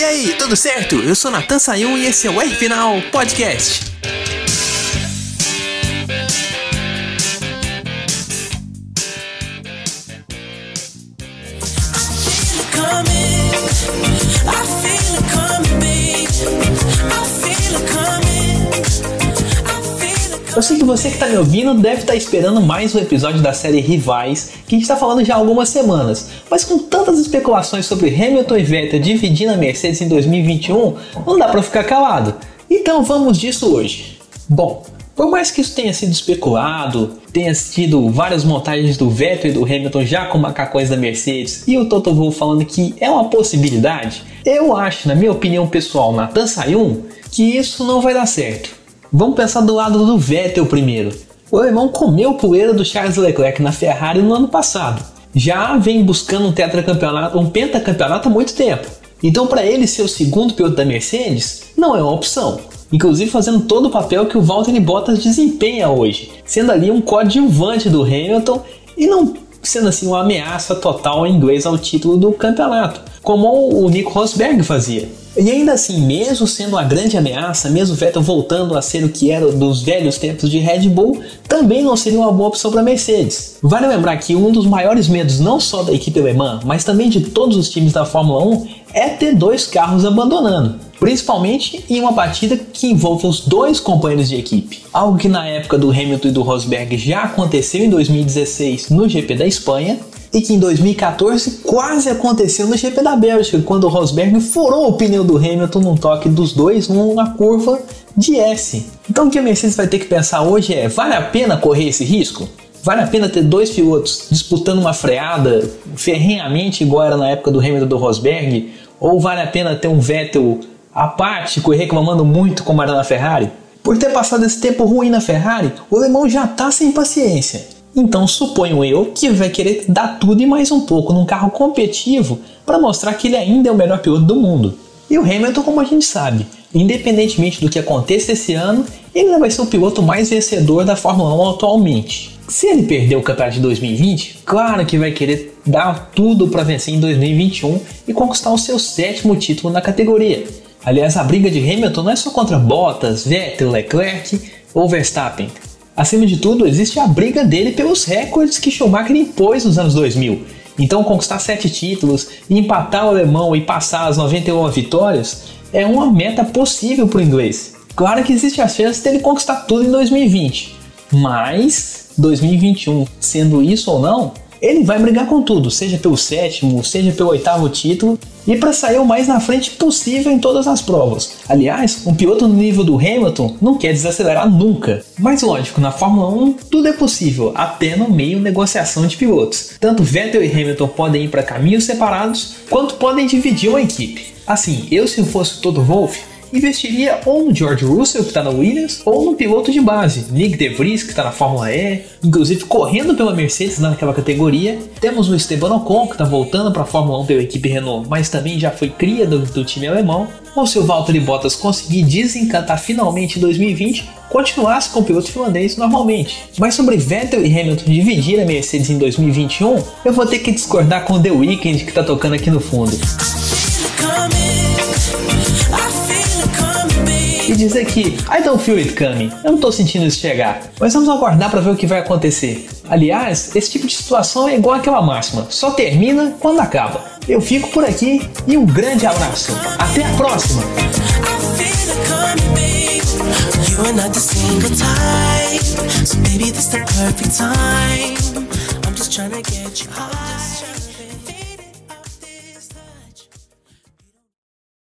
E aí, tudo certo? Eu sou Natan Sayun e esse é o R Final Podcast. Eu sei que você que está me ouvindo deve estar tá esperando mais um episódio da série Rivais, que a gente está falando já há algumas semanas, mas com tantas especulações sobre Hamilton e Vettel dividindo a Mercedes em 2021, não dá para ficar calado. Então vamos disso hoje. Bom, por mais que isso tenha sido especulado, tenha tido várias montagens do Vettel e do Hamilton já com macacões da Mercedes e o Toto Wolff falando que é uma possibilidade, eu acho, na minha opinião pessoal, Nathan Sayun, que isso não vai dar certo. Vamos pensar do lado do Vettel primeiro. O alemão comeu poeira do Charles Leclerc na Ferrari no ano passado. Já vem buscando um tetracampeonato, um pentacampeonato há muito tempo. Então, para ele ser o segundo piloto da Mercedes, não é uma opção. Inclusive fazendo todo o papel que o Valtteri Bottas desempenha hoje, sendo ali um coadjuvante do Hamilton e não sendo assim uma ameaça total em inglês ao título do campeonato, como o Nico Rosberg fazia. E ainda assim, mesmo sendo uma grande ameaça, mesmo Vettel voltando a ser o que era dos velhos tempos de Red Bull, também não seria uma boa opção para Mercedes. Vale lembrar que um dos maiores medos não só da equipe alemã, mas também de todos os times da Fórmula 1 é ter dois carros abandonando, principalmente em uma partida que envolve os dois companheiros de equipe. Algo que na época do Hamilton e do Rosberg já aconteceu em 2016 no GP da Espanha e que em 2014 quase aconteceu no GP da Bélgica, quando o Rosberg furou o pneu do Hamilton num toque dos dois numa curva de S. Então o que a Mercedes vai ter que pensar hoje é: vale a pena correr esse risco? Vale a pena ter dois pilotos disputando uma freada ferrenhamente igual era na época do Hamilton do Rosberg? Ou vale a pena ter um Vettel apático e reclamando muito como era na Ferrari? Por ter passado esse tempo ruim na Ferrari, o alemão já está sem paciência. Então suponho eu que vai querer dar tudo e mais um pouco num carro competitivo para mostrar que ele ainda é o melhor piloto do mundo. E o Hamilton, como a gente sabe, independentemente do que aconteça esse ano, ele vai ser o piloto mais vencedor da Fórmula 1 atualmente. Se ele perder o campeonato de 2020, claro que vai querer dar tudo para vencer em 2021 e conquistar o seu sétimo título na categoria. Aliás, a briga de Hamilton não é só contra Bottas, Vettel, Leclerc ou Verstappen. Acima de tudo, existe a briga dele pelos recordes que Schumacher impôs nos anos 2000. Então, conquistar sete títulos, empatar o alemão e passar as 91 vitórias é uma meta possível para o inglês. Claro que existe a chance dele conquistar tudo em 2020, mas 2021, sendo isso ou não, ele vai brigar com tudo, seja pelo sétimo, seja pelo oitavo título, e para sair o mais na frente possível em todas as provas. Aliás, um piloto no nível do Hamilton não quer desacelerar nunca. Mas lógico, na Fórmula 1 tudo é possível, até no meio negociação de pilotos. Tanto Vettel e Hamilton podem ir para caminhos separados, quanto podem dividir uma equipe. Assim, eu se fosse o Wolff, investiria ou no George Russell, que está na Williams, ou no piloto de base, Nick De Vries, que está na Fórmula E, inclusive correndo pela Mercedes naquela categoria. Temos o Esteban Ocon, que está voltando para a Fórmula 1 pela equipe Renault, mas também já foi cria do, do time alemão. Ou se o Valtteri Bottas conseguir desencantar finalmente em 2020, continuasse com o piloto finlandês normalmente. Mas sobre Vettel e Hamilton dividir a Mercedes em 2021, eu vou ter que discordar com The Weeknd que está tocando aqui no fundo e dizer que I don't feel it coming, eu não tô sentindo isso chegar. Mas vamos aguardar para ver o que vai acontecer. Aliás, esse tipo de situação é igual aquela máxima, só termina quando acaba. Eu fico por aqui e um grande abraço. Até a próxima! trying to get you